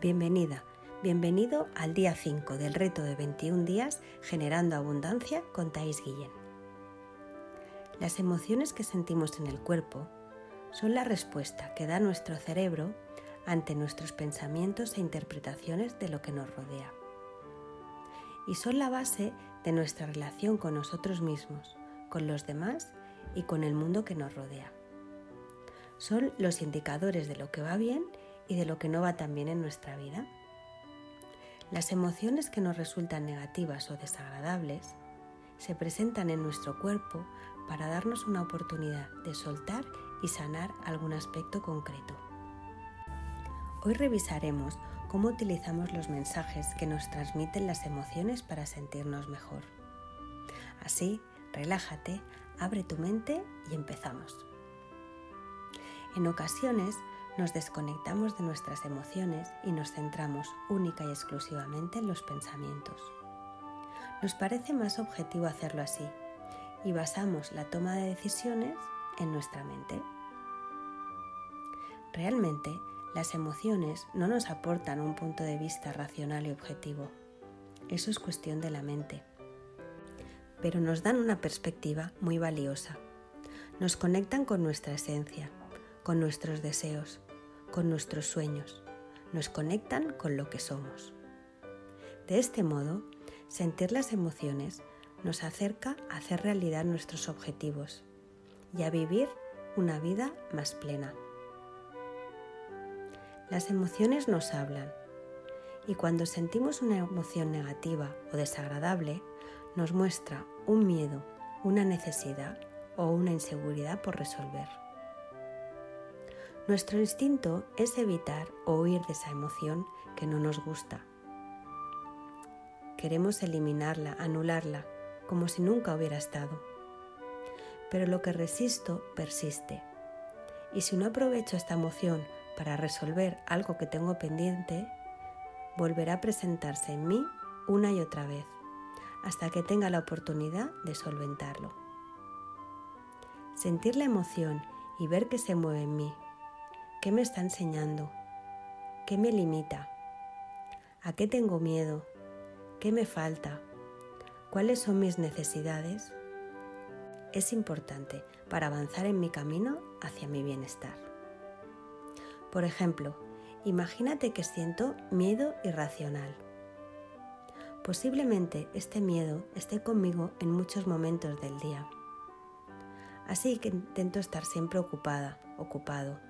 Bienvenida, bienvenido al día 5 del reto de 21 días generando abundancia con Thais Guillén. Las emociones que sentimos en el cuerpo son la respuesta que da nuestro cerebro ante nuestros pensamientos e interpretaciones de lo que nos rodea. Y son la base de nuestra relación con nosotros mismos, con los demás y con el mundo que nos rodea. Son los indicadores de lo que va bien y de lo que no va tan bien en nuestra vida. Las emociones que nos resultan negativas o desagradables se presentan en nuestro cuerpo para darnos una oportunidad de soltar y sanar algún aspecto concreto. Hoy revisaremos cómo utilizamos los mensajes que nos transmiten las emociones para sentirnos mejor. Así, relájate, abre tu mente y empezamos. En ocasiones nos desconectamos de nuestras emociones y nos centramos única y exclusivamente en los pensamientos. Nos parece más objetivo hacerlo así y basamos la toma de decisiones en nuestra mente. Realmente, las emociones no nos aportan un punto de vista racional y objetivo. Eso es cuestión de la mente. Pero nos dan una perspectiva muy valiosa. Nos conectan con nuestra esencia, con nuestros deseos, con nuestros sueños, nos conectan con lo que somos. De este modo, sentir las emociones nos acerca a hacer realidad nuestros objetivos y a vivir una vida más plena. Las emociones nos hablan y cuando sentimos una emoción negativa o desagradable, nos muestra un miedo, una necesidad o una inseguridad por resolver. Nuestro instinto es evitar o huir de esa emoción que no nos gusta. Queremos eliminarla, anularla, como si nunca hubiera estado. Pero lo que resisto persiste. Y si no aprovecho esta emoción para resolver algo que tengo pendiente, volverá a presentarse en mí una y otra vez, hasta que tenga la oportunidad de solventarlo. Sentir la emoción y ver que se mueve en mí ¿Qué me está enseñando? ¿Qué me limita? ¿A qué tengo miedo? ¿Qué me falta? ¿Cuáles son mis necesidades? Es importante para avanzar en mi camino hacia mi bienestar. Por ejemplo, imagínate que siento miedo irracional. Posiblemente este miedo esté conmigo en muchos momentos del día. Así que intento estar siempre ocupada, ocupado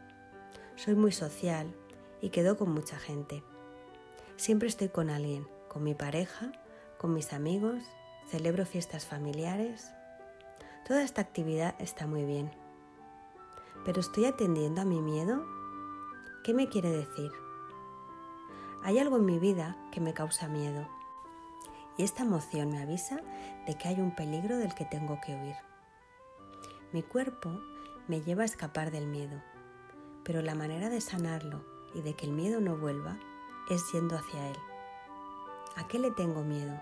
soy muy social y quedo con mucha gente. Siempre estoy con alguien, con mi pareja, con mis amigos, celebro fiestas familiares. Toda esta actividad está muy bien. ¿Pero estoy atendiendo a mi miedo? ¿Qué me quiere decir? Hay algo en mi vida que me causa miedo y esta emoción me avisa de que hay un peligro del que tengo que huir. Mi cuerpo me lleva a escapar del miedo pero la manera de sanarlo y de que el miedo no vuelva es yendo hacia él. ¿A qué le tengo miedo?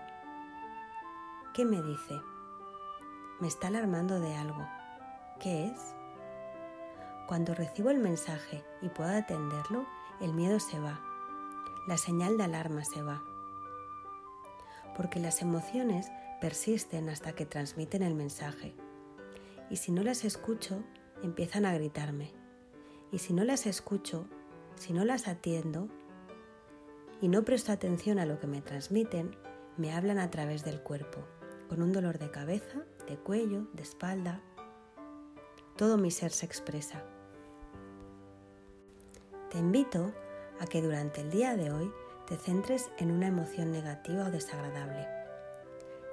¿Qué me dice? Me está alarmando de algo. ¿Qué es? Cuando recibo el mensaje y puedo atenderlo, el miedo se va. La señal de alarma se va. Porque las emociones persisten hasta que transmiten el mensaje. Y si no las escucho, empiezan a gritarme. Y si no las escucho, si no las atiendo y no presto atención a lo que me transmiten, me hablan a través del cuerpo, con un dolor de cabeza, de cuello, de espalda. Todo mi ser se expresa. Te invito a que durante el día de hoy te centres en una emoción negativa o desagradable.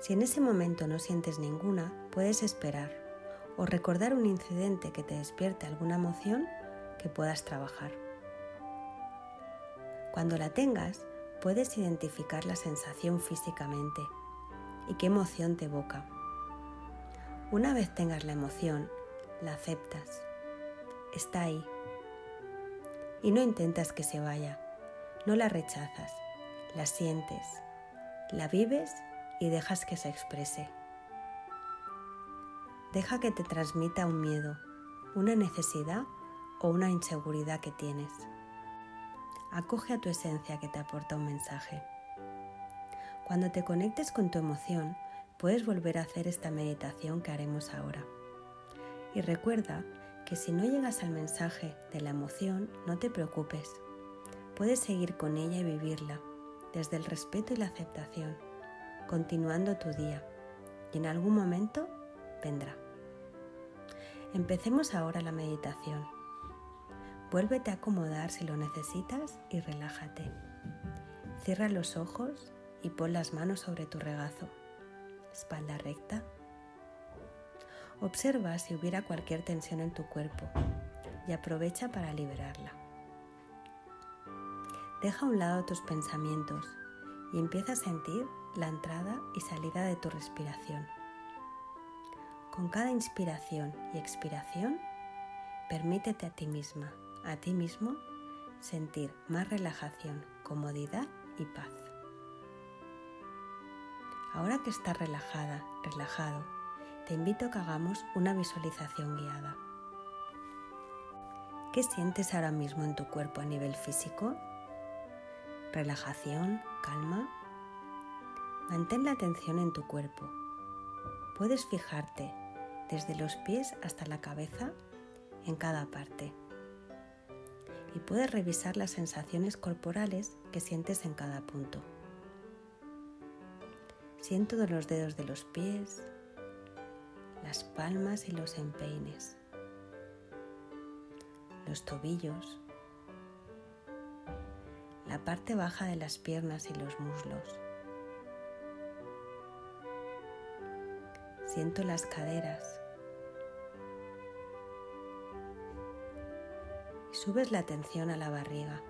Si en ese momento no sientes ninguna, puedes esperar o recordar un incidente que te despierte alguna emoción que puedas trabajar. Cuando la tengas, puedes identificar la sensación físicamente y qué emoción te evoca. Una vez tengas la emoción, la aceptas. Está ahí. Y no intentas que se vaya. No la rechazas. La sientes. La vives y dejas que se exprese. Deja que te transmita un miedo, una necesidad o una inseguridad que tienes. Acoge a tu esencia que te aporta un mensaje. Cuando te conectes con tu emoción, puedes volver a hacer esta meditación que haremos ahora. Y recuerda que si no llegas al mensaje de la emoción, no te preocupes. Puedes seguir con ella y vivirla desde el respeto y la aceptación, continuando tu día. Y en algún momento vendrá. Empecemos ahora la meditación. Vuélvete a acomodar si lo necesitas y relájate. Cierra los ojos y pon las manos sobre tu regazo. Espalda recta. Observa si hubiera cualquier tensión en tu cuerpo y aprovecha para liberarla. Deja a un lado tus pensamientos y empieza a sentir la entrada y salida de tu respiración. Con cada inspiración y expiración, permítete a ti misma, a ti mismo, sentir más relajación, comodidad y paz. Ahora que estás relajada, relajado, te invito a que hagamos una visualización guiada. ¿Qué sientes ahora mismo en tu cuerpo a nivel físico? Relajación, calma. Mantén la atención en tu cuerpo. Puedes fijarte desde los pies hasta la cabeza en cada parte. Y puedes revisar las sensaciones corporales que sientes en cada punto. Siento los dedos de los pies, las palmas y los empeines, los tobillos, la parte baja de las piernas y los muslos. Siento las caderas. Subes la atención a la barriga,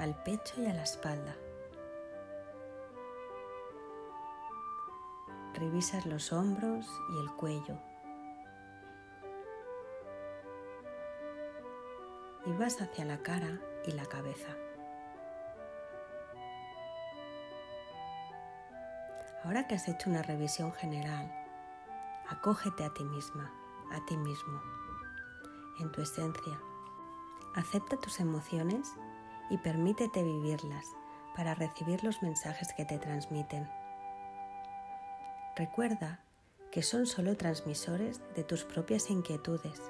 al pecho y a la espalda. Revisas los hombros y el cuello. Y vas hacia la cara y la cabeza. Ahora que has hecho una revisión general, acógete a ti misma, a ti mismo, en tu esencia. Acepta tus emociones y permítete vivirlas para recibir los mensajes que te transmiten. Recuerda que son solo transmisores de tus propias inquietudes.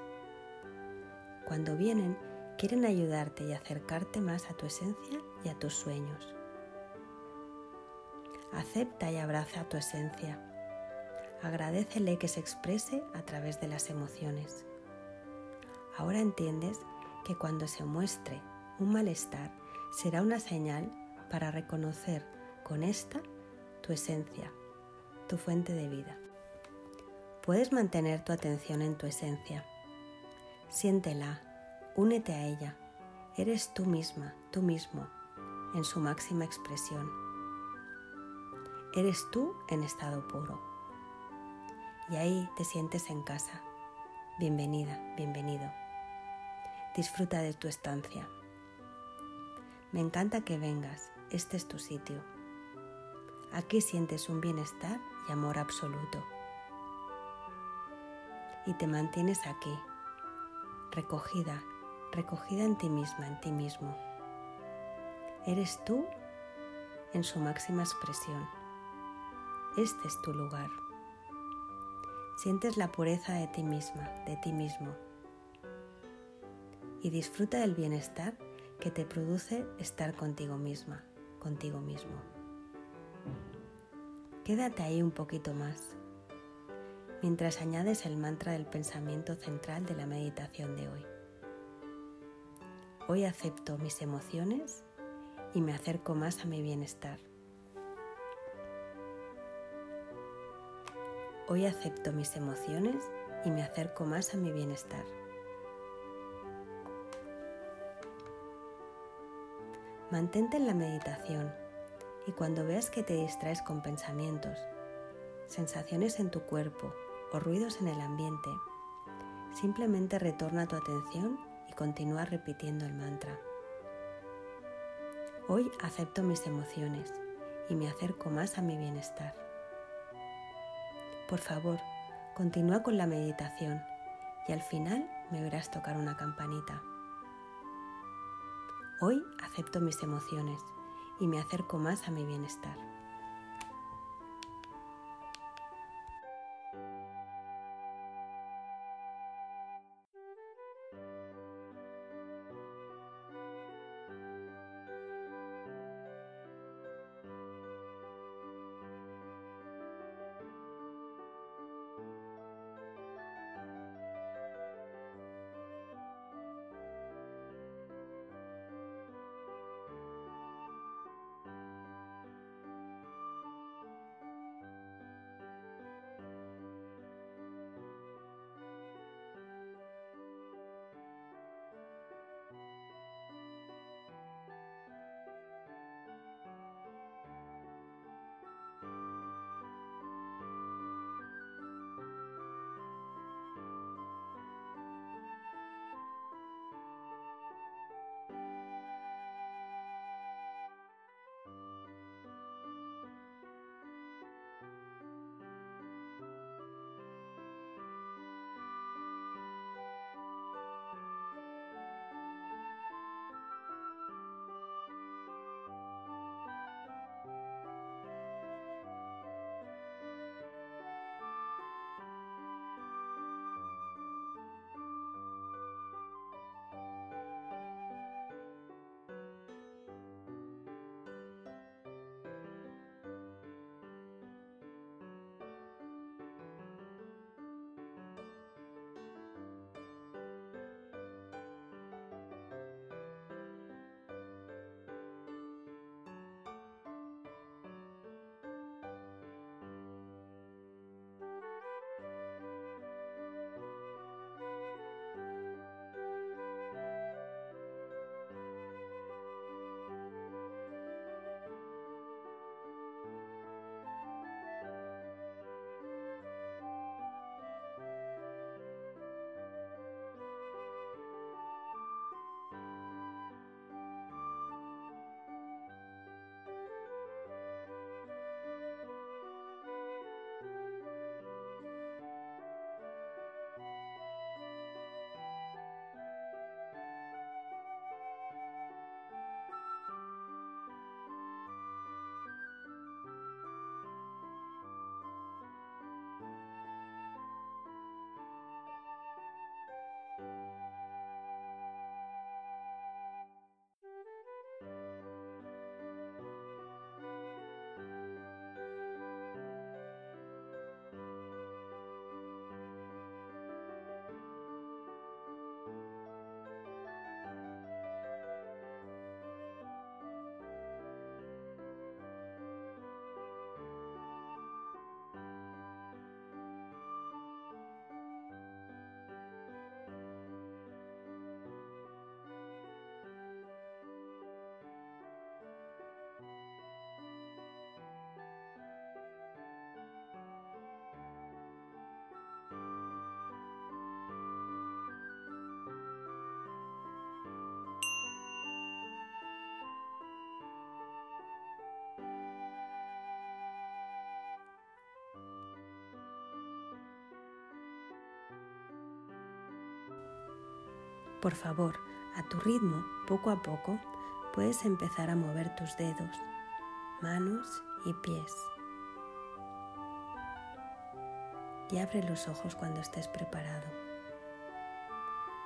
Cuando vienen, quieren ayudarte y acercarte más a tu esencia y a tus sueños. Acepta y abraza tu esencia. Agradecele que se exprese a través de las emociones. Ahora entiendes que cuando se muestre un malestar será una señal para reconocer con esta tu esencia, tu fuente de vida. Puedes mantener tu atención en tu esencia. Siéntela, únete a ella. Eres tú misma, tú mismo, en su máxima expresión. Eres tú en estado puro. Y ahí te sientes en casa. Bienvenida, bienvenido. Disfruta de tu estancia. Me encanta que vengas, este es tu sitio. Aquí sientes un bienestar y amor absoluto. Y te mantienes aquí, recogida, recogida en ti misma, en ti mismo. Eres tú en su máxima expresión este es tu lugar. Sientes la pureza de ti misma, de ti mismo. Y disfruta del bienestar que te produce estar contigo misma, contigo mismo. Quédate ahí un poquito más, mientras añades el mantra del pensamiento central de la meditación de hoy. Hoy acepto mis emociones y me acerco más a mi bienestar. Hoy acepto mis emociones y me acerco más a mi bienestar. Mantente en la meditación y cuando veas que te distraes con pensamientos, sensaciones en tu cuerpo o ruidos en el ambiente, simplemente retorna tu atención y continúa repitiendo el mantra. Hoy acepto mis emociones y me acerco más a mi bienestar. Por favor, continúa con la meditación y al final me oirás tocar una campanita. Hoy acepto mis emociones y me acerco más a mi bienestar. Por favor, a tu ritmo, poco a poco, puedes empezar a mover tus dedos, manos y pies. Y abre los ojos cuando estés preparado.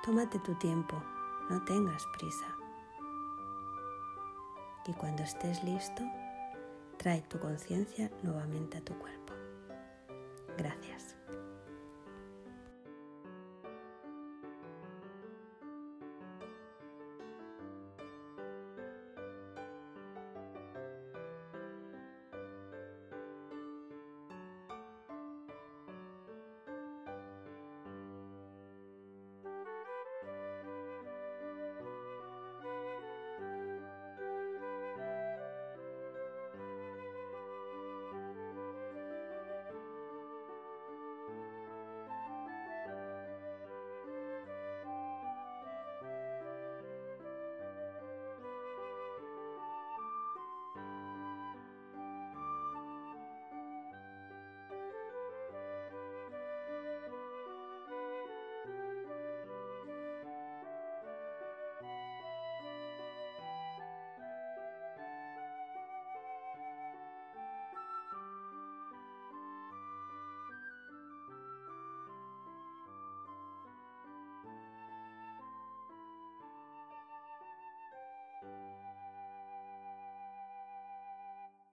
Tómate tu tiempo, no tengas prisa. Y cuando estés listo, trae tu conciencia nuevamente a tu cuerpo. Gracias.